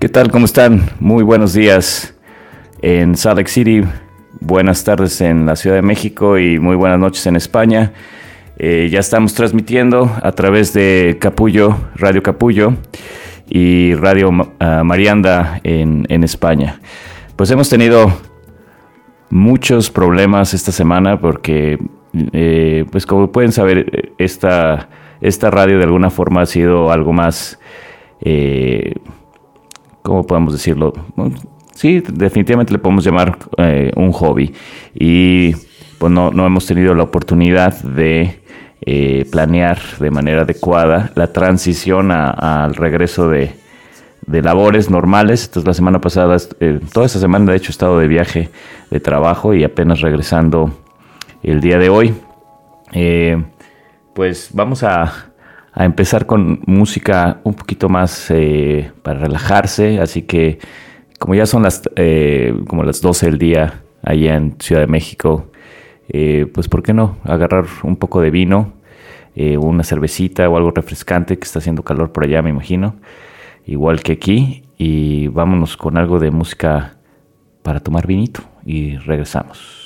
¿Qué tal? ¿Cómo están? Muy buenos días en Salt Lake City, buenas tardes en la Ciudad de México y muy buenas noches en España. Eh, ya estamos transmitiendo a través de Capullo, Radio Capullo y Radio uh, Marianda en, en, España. Pues hemos tenido muchos problemas esta semana porque, eh, pues como pueden saber, esta, esta radio de alguna forma ha sido algo más... Eh, ¿cómo podemos decirlo? Sí, definitivamente le podemos llamar eh, un hobby. Y pues no, no, hemos tenido la oportunidad de eh, planear de manera adecuada la transición al regreso de, de, labores normales. Entonces la semana pasada, eh, toda esta semana de hecho he estado de viaje de trabajo y apenas regresando el día de hoy. pues vamos a a empezar con música un poquito más eh, para relajarse. Así que como ya son las, eh, como las 12 del día allá en Ciudad de México, eh, pues ¿por qué no agarrar un poco de vino, una cervecita o algo refrescante que está haciendo calor por allá, me imagino, igual que aquí, y vámonos con algo de música para tomar vinito y regresamos.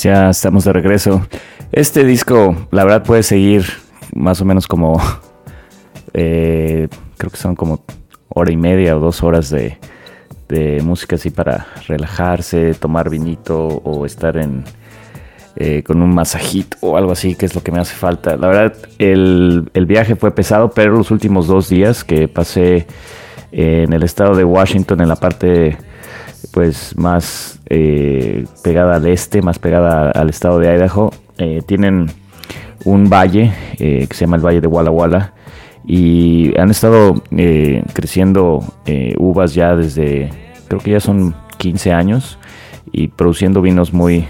Pues ya estamos de regreso. Este disco, la verdad, puede seguir más o menos como. Eh, creo que son como hora y media o dos horas de, música así para relajarse, tomar vinito o estar en. Eh, con un masajito o algo así, que es lo que me hace falta. La verdad, el, el viaje fue pesado, pero los últimos dos días que pasé en el estado de Washington, en la parte pues más eh, pegada al este, más pegada al estado de Idaho, eh, tienen un valle eh, que se llama el Valle de Walla Walla y han estado creciendo uvas ya desde, creo que ya son 15 años y produciendo vinos muy,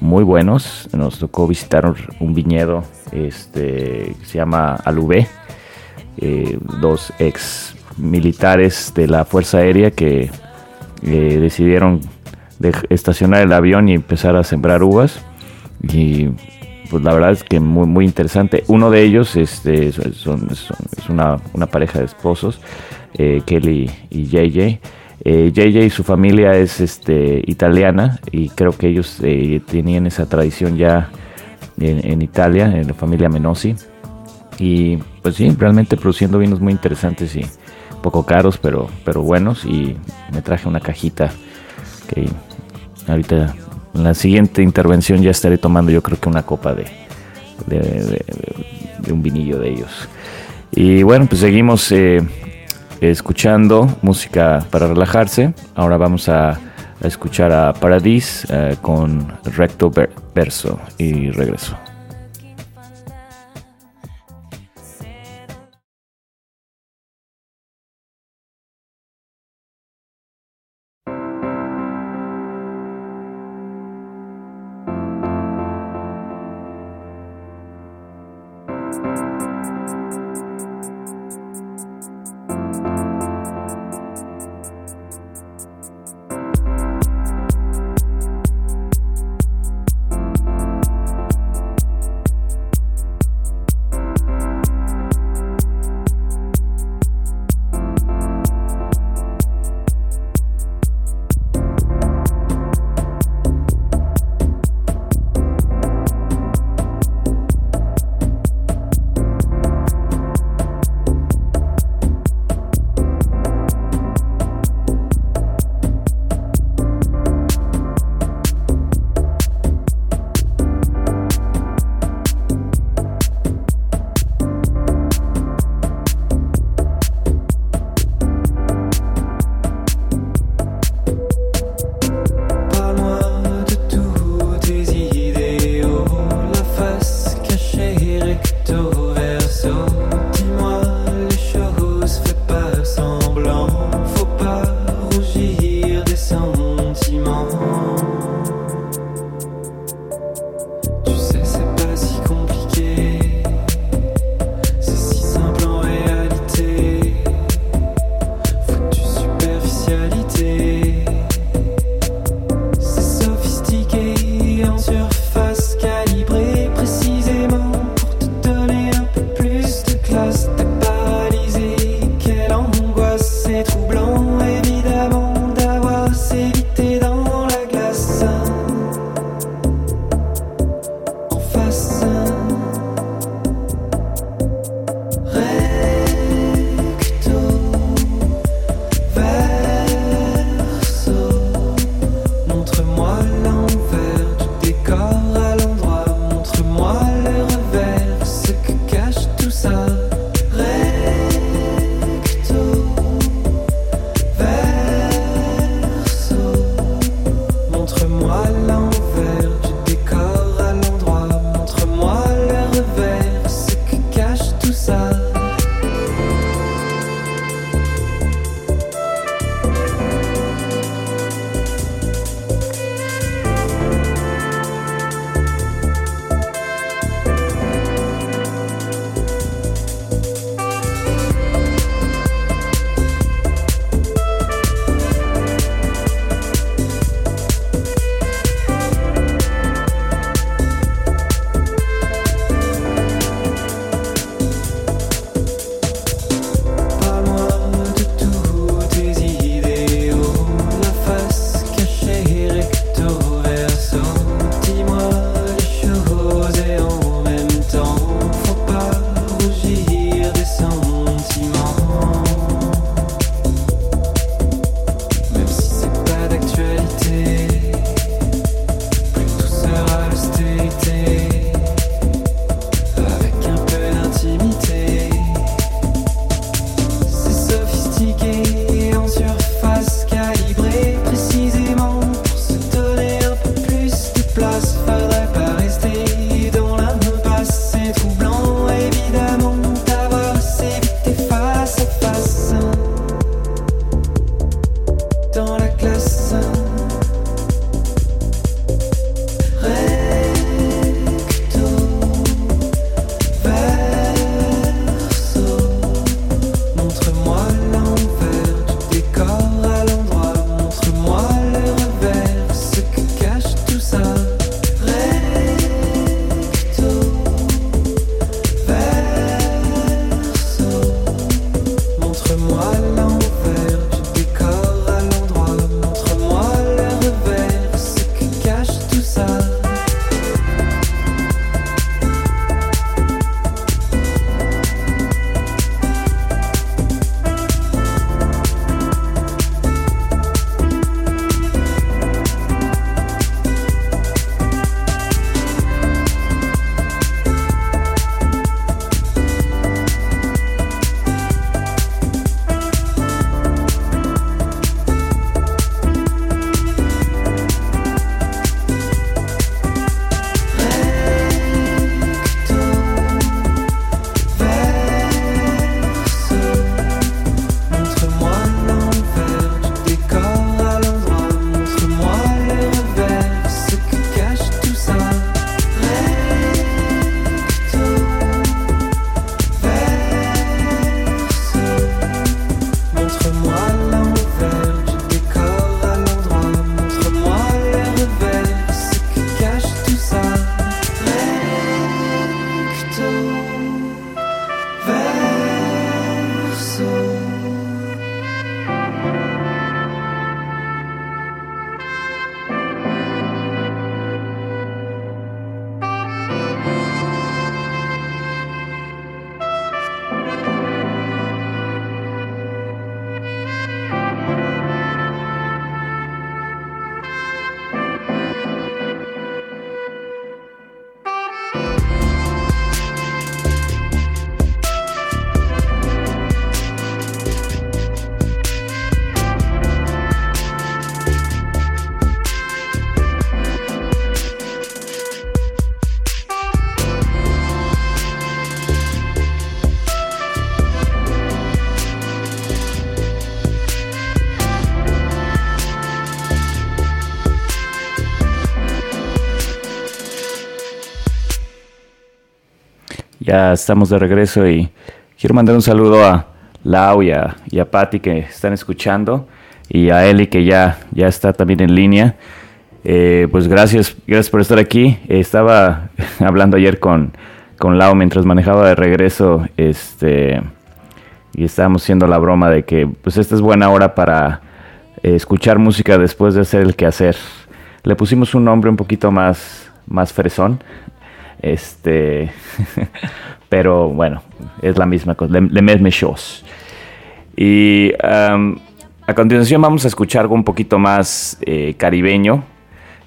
muy buenos. Nos tocó visitar un viñedo este, que se llama Alubé, dos ex militares de la Fuerza Aérea que eh, decidieron estacionar el avión y empezar a sembrar uvas. Y pues la verdad es que muy, muy interesante. Uno de ellos este, son, es una, una, pareja de esposos, eh, Kelly y JJ. Eh, JJ y su familia es este, italiana y creo que ellos eh, tenían esa tradición ya en, en, Italia, en la familia Menosi. Y pues sí, realmente produciendo vinos muy interesantes y poco caros, pero, pero buenos. Y me traje una cajita que ahorita en la siguiente intervención ya estaré tomando yo creo que una copa de, de, un vinillo de ellos. Y bueno, pues seguimos eh, escuchando música para relajarse. Ahora vamos a, escuchar a Paradis eh, con Recto Verso y regreso. Estamos de regreso y quiero mandar un saludo a Lau y a, y Patti que están escuchando y a Eli que ya, ya está también en línea. Eh, pues gracias, gracias por estar aquí. estaba hablando ayer con, con Lau mientras manejaba de regreso este, y estábamos haciendo la broma de que pues esta es buena hora para eh, escuchar música después de hacer el quehacer. Le pusimos un nombre un poquito más, más fresón. Este, pero bueno, es la misma cosa, le, mesme shows. Y a continuación vamos a escuchar algo un poquito más eh, caribeño.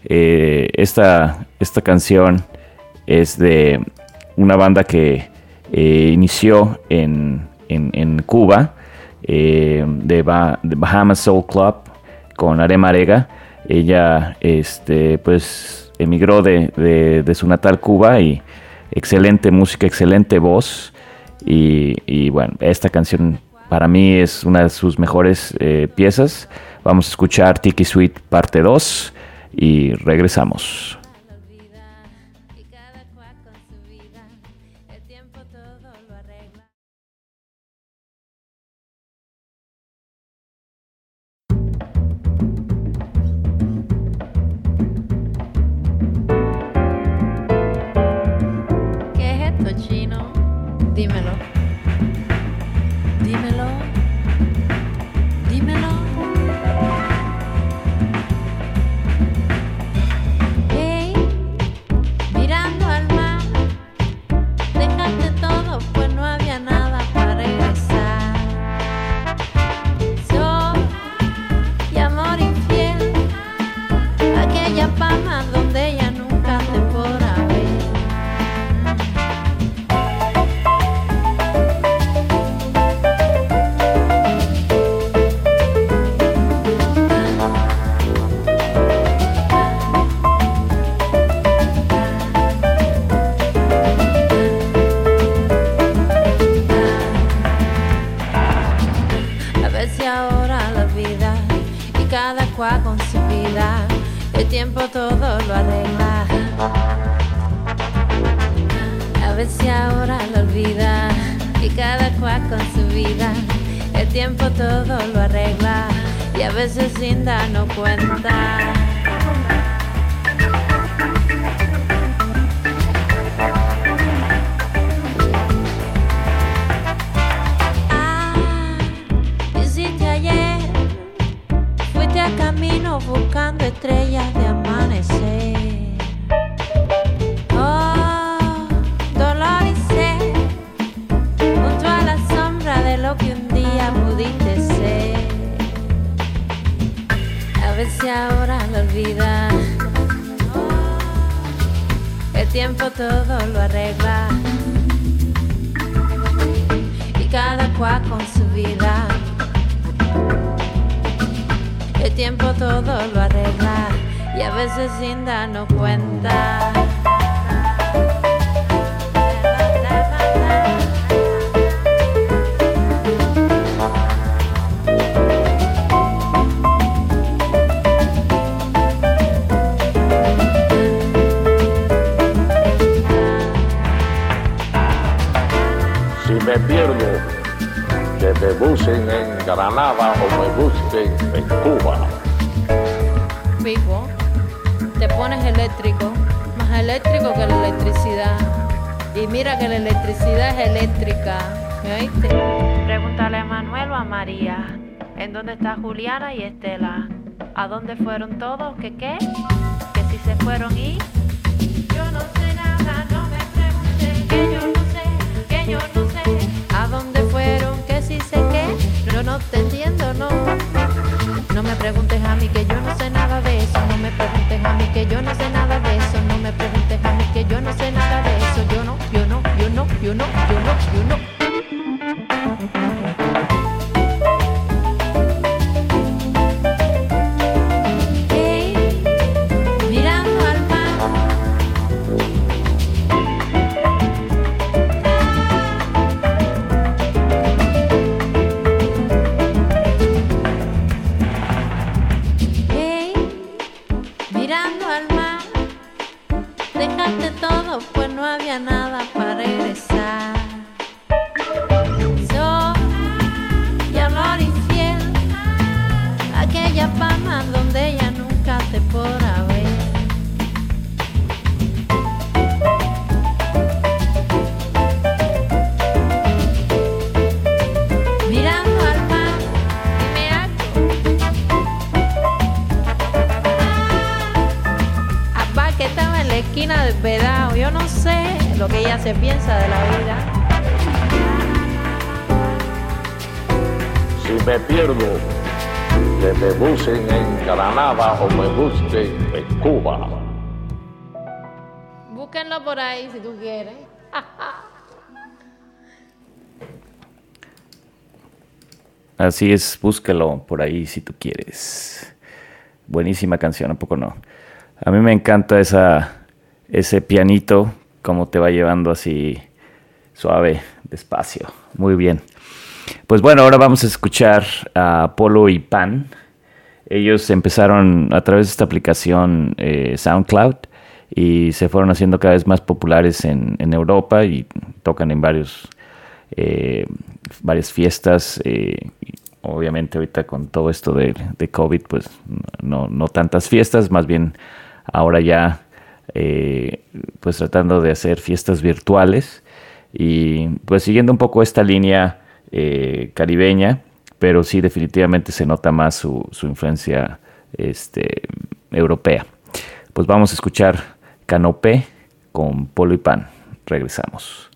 Eh, esta, esta canción es de una banda que eh, inició en, en, Cuba, de, de, Bahamas Soul Club, con Arema Arega. Ella, este, pues emigró de, su natal Cuba y excelente música, excelente voz. Y, bueno, esta canción para mí es una de sus mejores eh, piezas. Vamos a escuchar Tiki Sweet parte 2 y regresamos. A veces sin darnos cuenta. buscando estrellas de amanecer. El tiempo todo lo arregla. Y cada cual con su vida tiempo todo lo arregla y a veces sin darnos cuenta. Busquen en Granada o me busquen en Cuba. Pipo, te pones eléctrico, más eléctrico que la electricidad. Y mira que la electricidad es eléctrica. ¿Me oíste? Pregúntale a Manuel o a María. ¿En dónde está Juliana y Estela? ¿A dónde fueron todos? ¿Qué qué? Que si se fueron y... preguntes a mí que yo no sé nada de eso, no me preguntes a mí que yo no sé si tú quieres. Así es, búsquelo por ahí si tú quieres. Buenísima canción, ¿a poco no? A mí me encanta esa, ese pianito, cómo te va llevando así suave, despacio. Muy bien. Pues bueno, ahora vamos a escuchar a Polo y Pan ellos empezaron a través de esta aplicación eh, SoundCloud y se fueron haciendo cada vez más populares en, Europa y tocan en varios, eh, varias fiestas. Eh, obviamente ahorita con todo esto de, COVID, pues no, no, tantas fiestas, más bien ahora ya pues tratando de hacer fiestas virtuales y pues siguiendo un poco esta línea caribeña pero sí definitivamente se nota más su, influencia este, europea. Pues vamos a escuchar Canopé con Polo y Pan. Regresamos.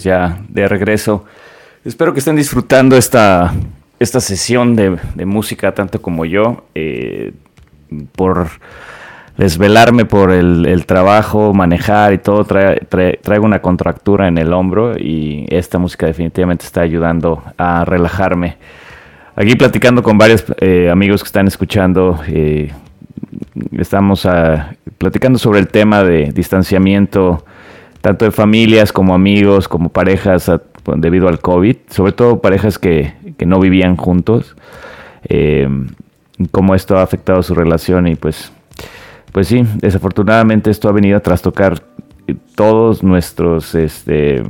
Pues ya de regreso. Espero que estén disfrutando esta, esta sesión de, música tanto como yo. Eh, por desvelarme por el, trabajo, manejar y todo, traigo una contractura en el hombro y esta música definitivamente está ayudando a relajarme. Aquí platicando con varios eh, amigos que están escuchando, eh, estamos ah, platicando sobre el tema de distanciamiento tanto de familias como amigos, como parejas debido al COVID, sobre todo parejas que, no vivían juntos, eh, cómo esto ha afectado su relación y pues, pues sí, desafortunadamente esto ha venido a trastocar todos nuestros este,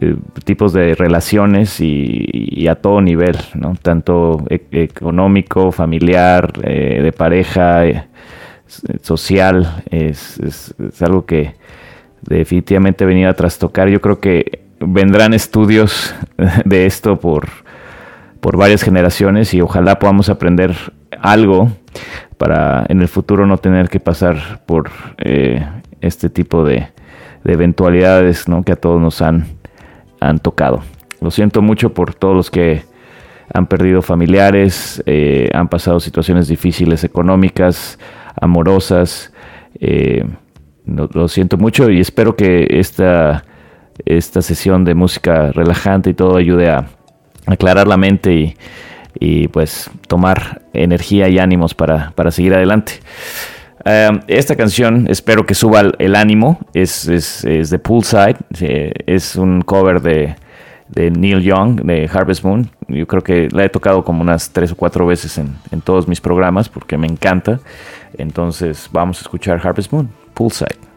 eh, tipos de relaciones y, a todo nivel, ¿no? tanto e, económico, familiar, eh, de pareja, social, es, es algo que definitivamente venir a trastocar. Yo creo que vendrán estudios de esto por por varias generaciones y ojalá podamos aprender algo para en el futuro no tener que pasar por eh, este tipo de, eventualidades ¿no? que a todos nos han, han tocado. Lo siento mucho por todos los que han perdido familiares, eh, han pasado situaciones difíciles económicas, amorosas. Eh, lo, siento mucho y espero que esta, esta sesión de música relajante y todo ayude a aclarar la mente y, pues tomar energía y ánimos para, seguir adelante. Eh, esta canción espero que suba el, ánimo, es, es, es de Poolside, es un cover de de Neil Young, de Harvest Moon. Yo creo que la he tocado como unas tres o cuatro veces en, en todos mis programas porque me encanta. Entonces vamos a escuchar Harvest Moon, Poolside.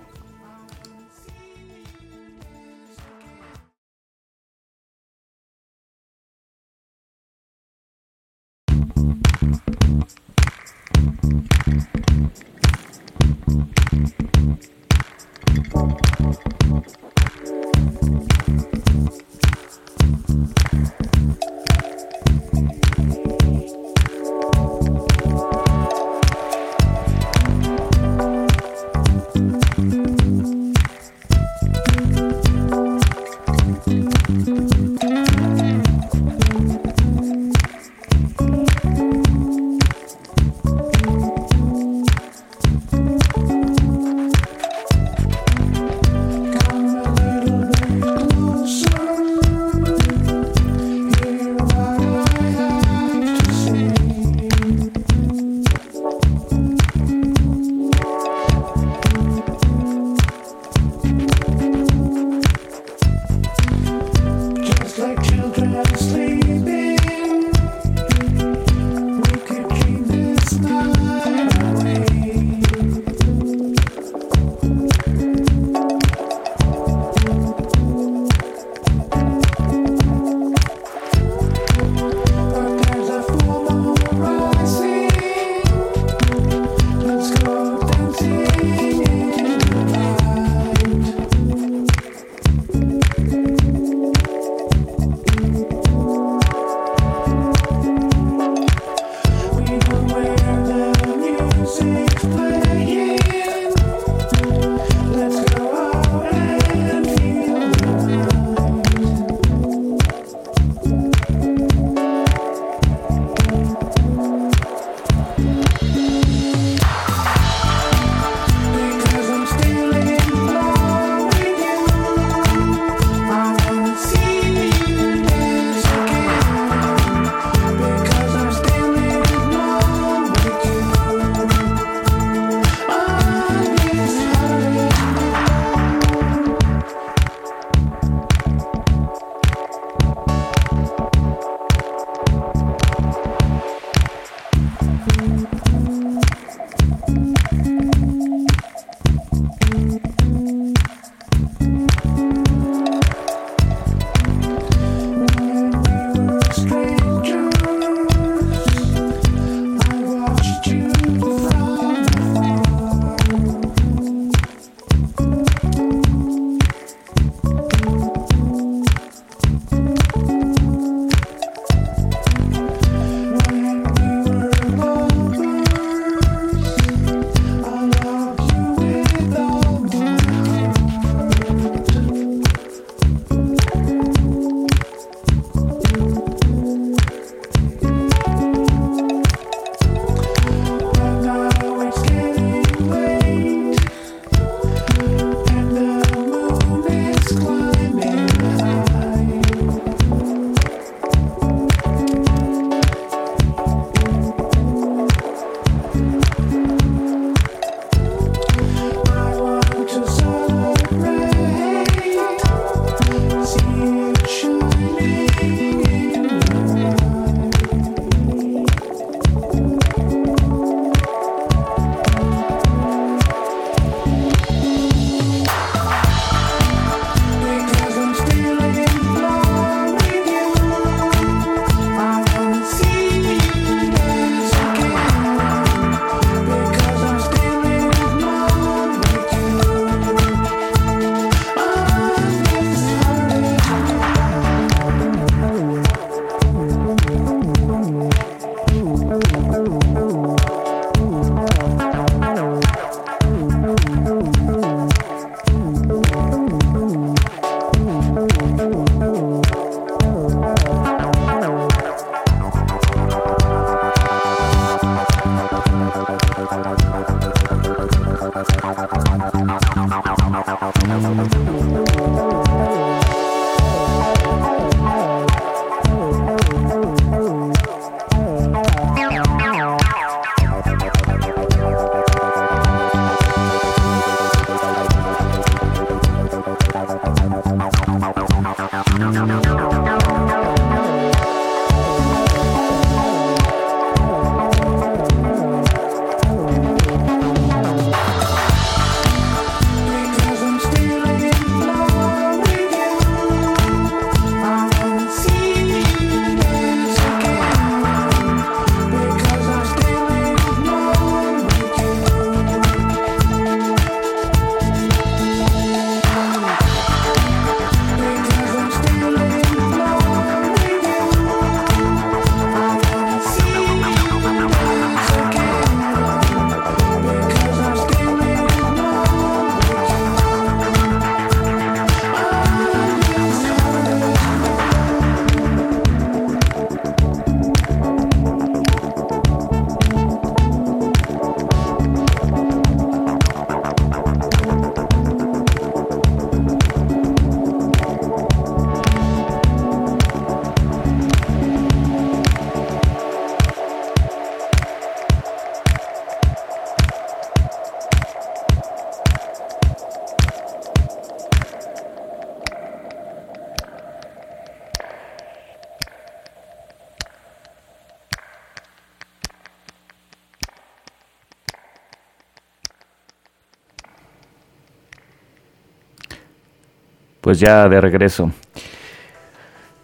Pues ya de regreso.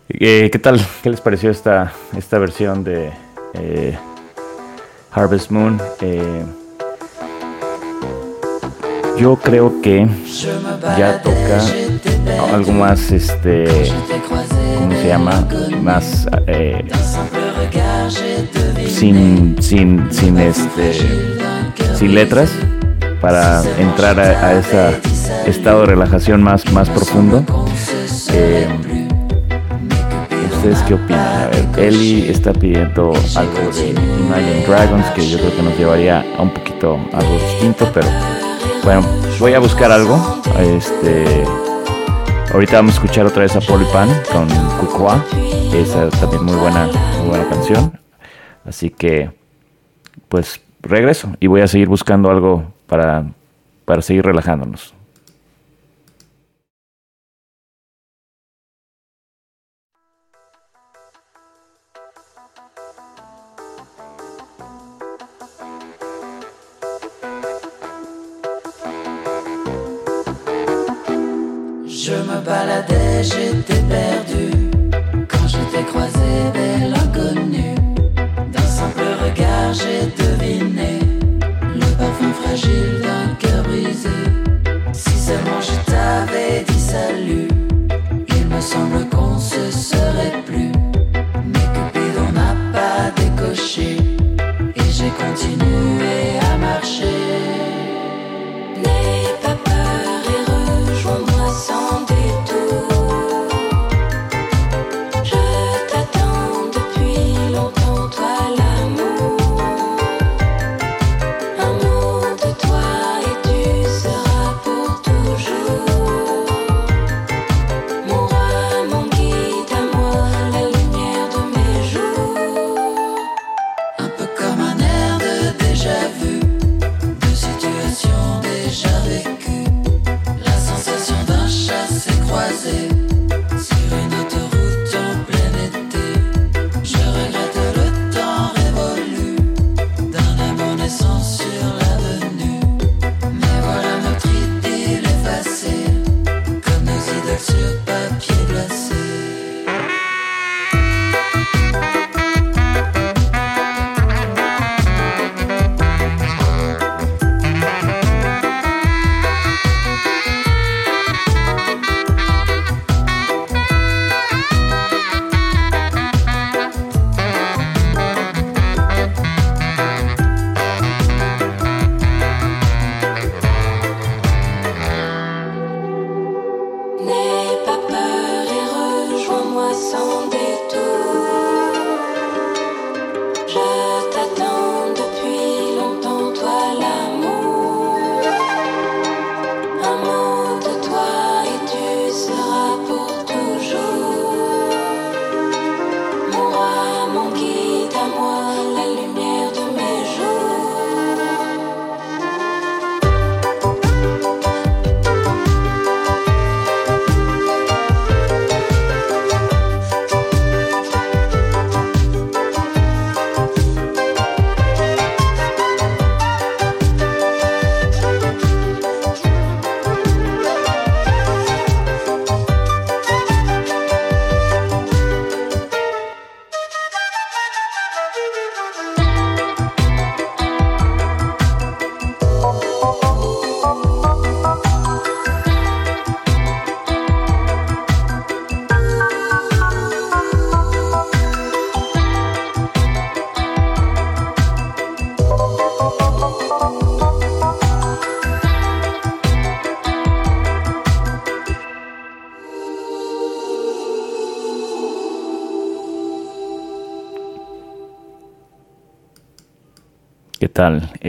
Eh, ¿Qué tal? ¿Qué les pareció esta, esta versión de eh, Harvest Moon? Eh, yo creo que ya toca algo más, este, ¿cómo se llama? Más sin, sin, sin, este, sin letras para entrar a, ese estado de relajación más, más profundo. Eh, ¿Ustedes qué opinan? A ver, Eli está pidiendo algo de Imagine Dragons que yo creo que nos llevaría a un poquito algo distinto, pero bueno, voy a buscar algo. Este, ahorita vamos a escuchar otra vez a Polipan con Kukua, esa es también muy buena, muy buena canción. Así que, pues regreso y voy a seguir buscando algo para, para seguir relajándonos. Baladais, j'étais perdu quand je t'ai croisé, belle inconnue. D'un simple regard, j'ai deviné parfum fragile d'un cœur brisé. Si seulement je t'avais dit salut, il me semble qu'on se serait plus. Mais Cupidon n'a pas décoché, et j'ai continué à marcher.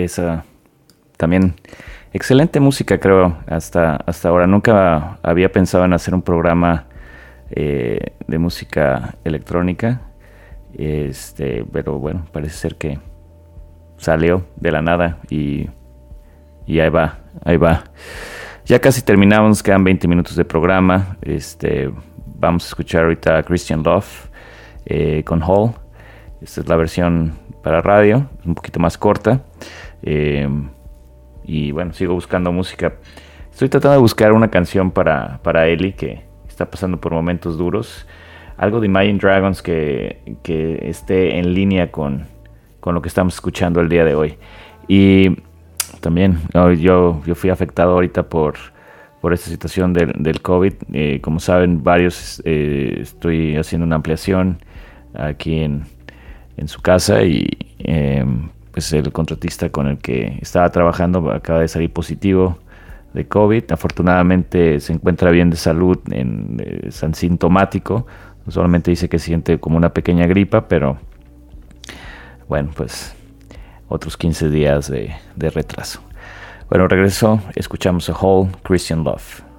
Esa también excelente música, creo, hasta, hasta ahora. Nunca había pensado en hacer un programa eh, de música electrónica. Este, pero bueno, parece ser que salió de la nada y, y ahí va, ahí va. Ya casi terminamos, quedan 20 minutos de programa. Este, vamos a escuchar ahorita a Christian Love eh, con Hall. Esta es la versión para radio, un poquito más corta. Eh, y bueno, sigo buscando música. Estoy tratando de buscar una canción para, para Ellie que está pasando por momentos duros. Algo de Imagine Dragons que, que esté en línea con, con, lo que estamos escuchando el día de hoy. Y también yo, yo fui afectado ahorita por, por esta situación del, del COVID. Eh, como saben, varios eh, estoy haciendo una ampliación aquí en, en su casa y eh, pues el contratista con el que estaba trabajando acaba de salir positivo de COVID. Afortunadamente se encuentra bien de salud, en, eh, es asintomático. Solamente dice que siente como una pequeña gripa, pero bueno, pues otros 15 días de, de retraso. Bueno, regreso, escuchamos a Whole Christian Love.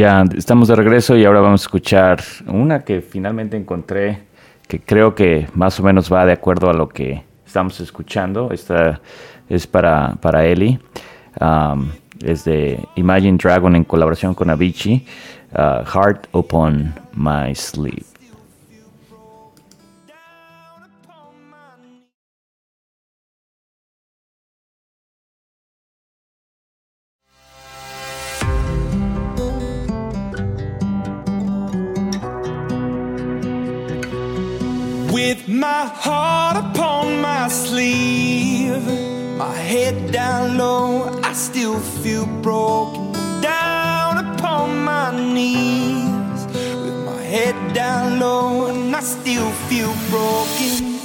Ya estamos de regreso y ahora vamos a escuchar una que finalmente encontré que creo que más o menos va de acuerdo a lo que estamos escuchando. Esta es para, para Eli. Um, es de Imagine Dragon en colaboración con Avicii. Uh, Heart Upon My Sleeve. My heart upon my sleeve, my head down low, I still feel broken. Down upon my knees, with my head down low, and I still feel broken.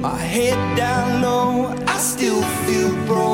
My head down low, I still feel broken.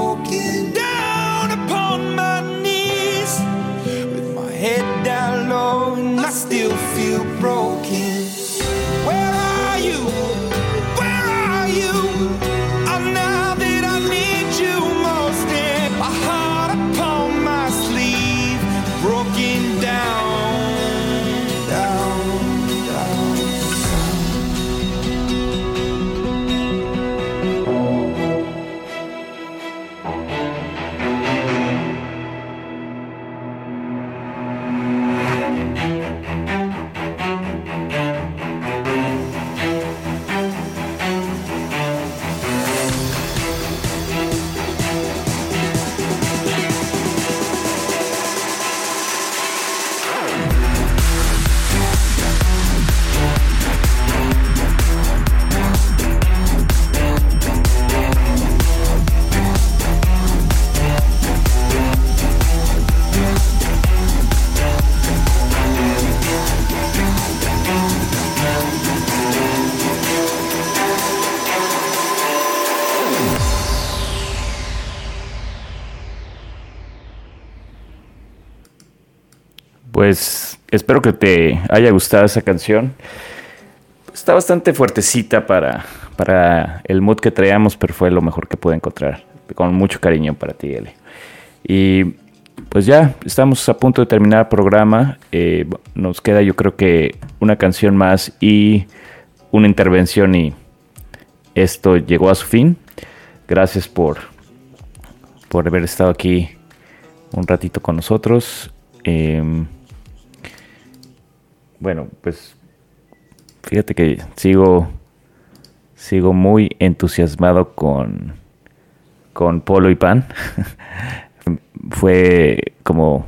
Espero que te haya gustado esa canción. Está bastante fuertecita para, para el mood que traíamos, pero fue lo mejor que pude encontrar. Con mucho cariño para ti, Eli. Y pues ya, estamos a punto de terminar el programa. Eh, nos queda yo creo que una canción más y una intervención y esto llegó a su fin. Gracias por, por haber estado aquí un ratito con nosotros. Em, bueno, pues fíjate que sigo sigo muy entusiasmado con con Polo y Pan. Fue como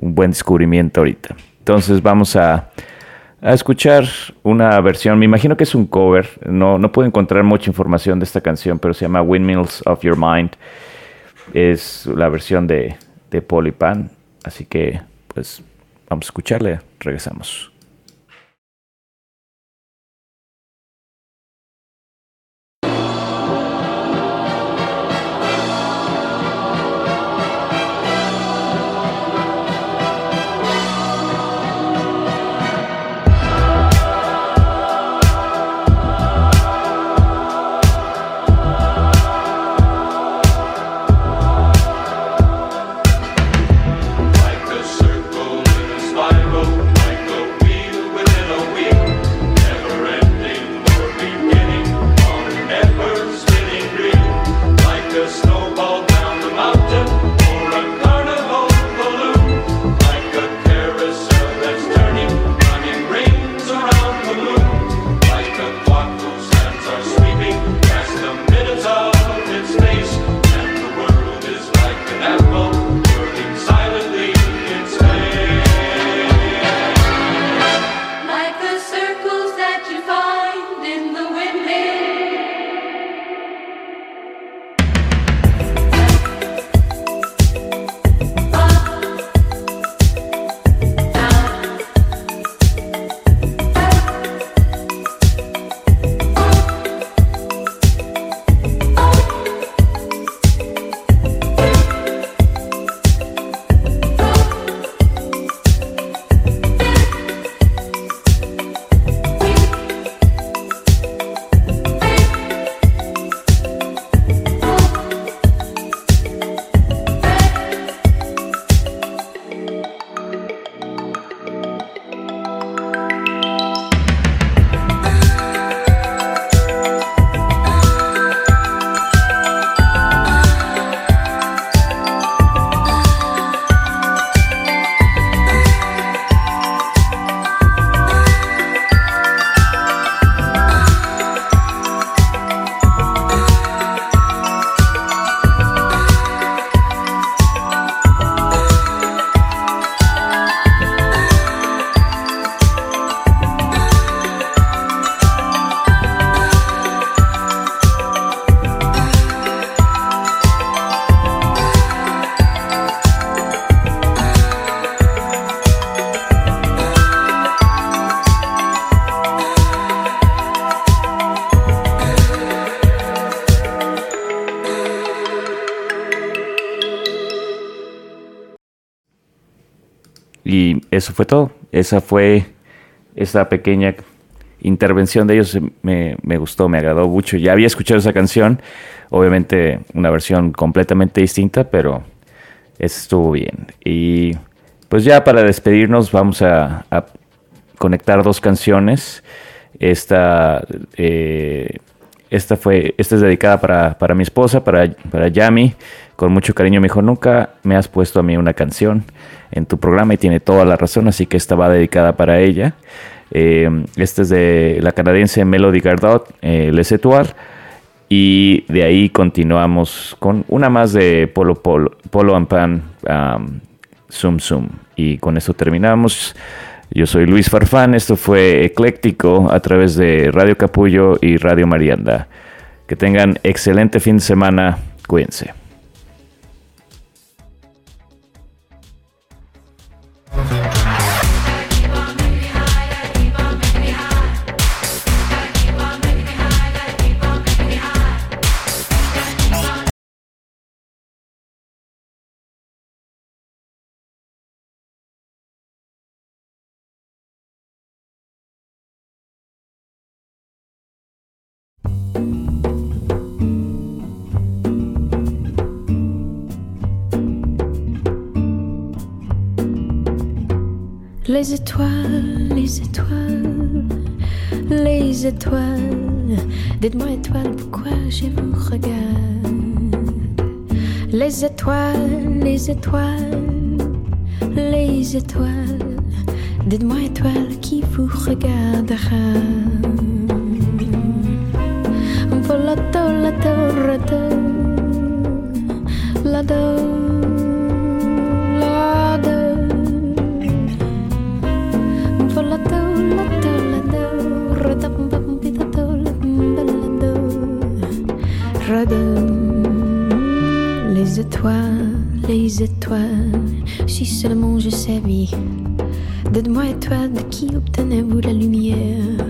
un buen descubrimiento ahorita. Entonces vamos a, a, escuchar una versión, me imagino que es un cover, no, no puedo encontrar mucha información de esta canción, pero se llama Windmills of Your Mind. Es la versión de, de Polo y Pan, así que pues vamos a escucharle, regresamos. Eso fue todo. Esa fue esa pequeña intervención de ellos. Me, me, gustó, me agradó mucho. Ya había escuchado esa canción. Obviamente una versión completamente distinta, pero estuvo bien. Y pues ya para despedirnos vamos a, a conectar dos canciones. Esta, eh, esta, fue, esta es dedicada para, para mi esposa, para, para Yami. Con mucho cariño me dijo, nunca me has puesto a mí una canción en tu programa y tiene toda la razón, así que esta va dedicada para ella. Eh, esta es de la canadiense Melody Gardot, eh, Les Etoile. Y de ahí continuamos con una más de Polo Polo, Polo and Pan, um, Zoom Zoom. Y con esto terminamos. Yo soy Luis Farfán, esto fue Ecléctico a través de Radio Capullo y Radio Marianda. Que tengan excelente fin de semana, cuídense. Les étoiles, les étoiles, les étoiles Dites-moi étoile, pourquoi je vous regarde? Les étoiles, les étoiles, les étoiles. Dites-moi étoile qui vous regardera? Les étoiles, les étoiles, si seulement je savais. Dites-moi étoile, de qui obtenez-vous la lumière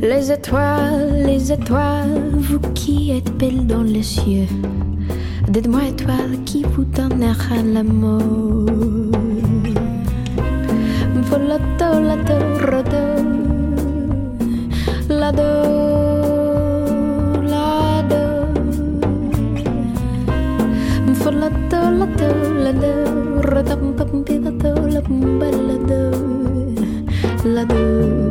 Les étoiles, les étoiles, vous qui êtes belles dans les cieux. Dites-moi étoile, qui vous donnera l'amour la do.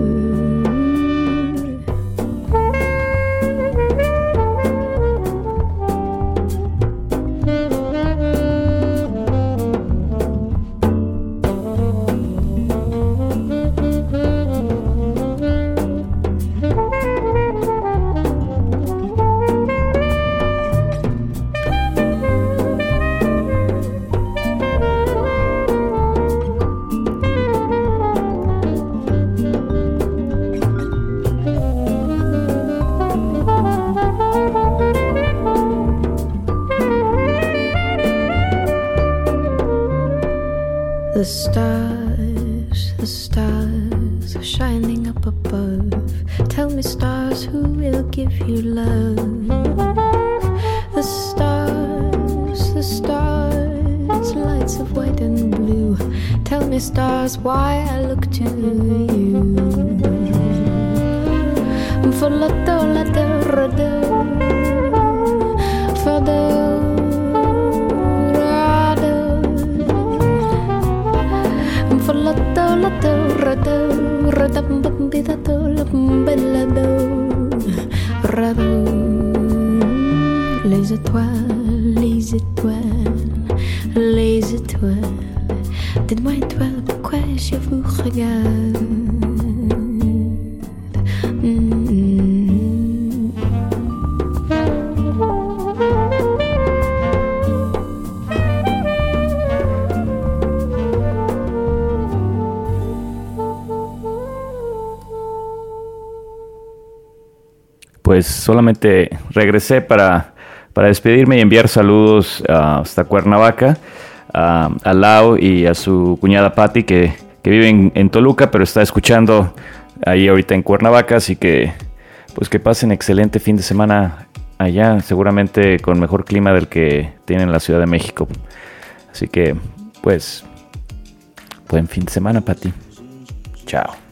Solamente regresé para, para despedirme y enviar saludos ah, hasta Cuernavaca, a, a Lau y a su cuñada Patti que, que vive en, Toluca, pero está escuchando ahí ahorita en Cuernavaca, así que pues que pasen excelente fin de semana allá, seguramente con mejor clima del que tiene en la Ciudad de México. Así que pues buen fin de semana, Patti. Chao.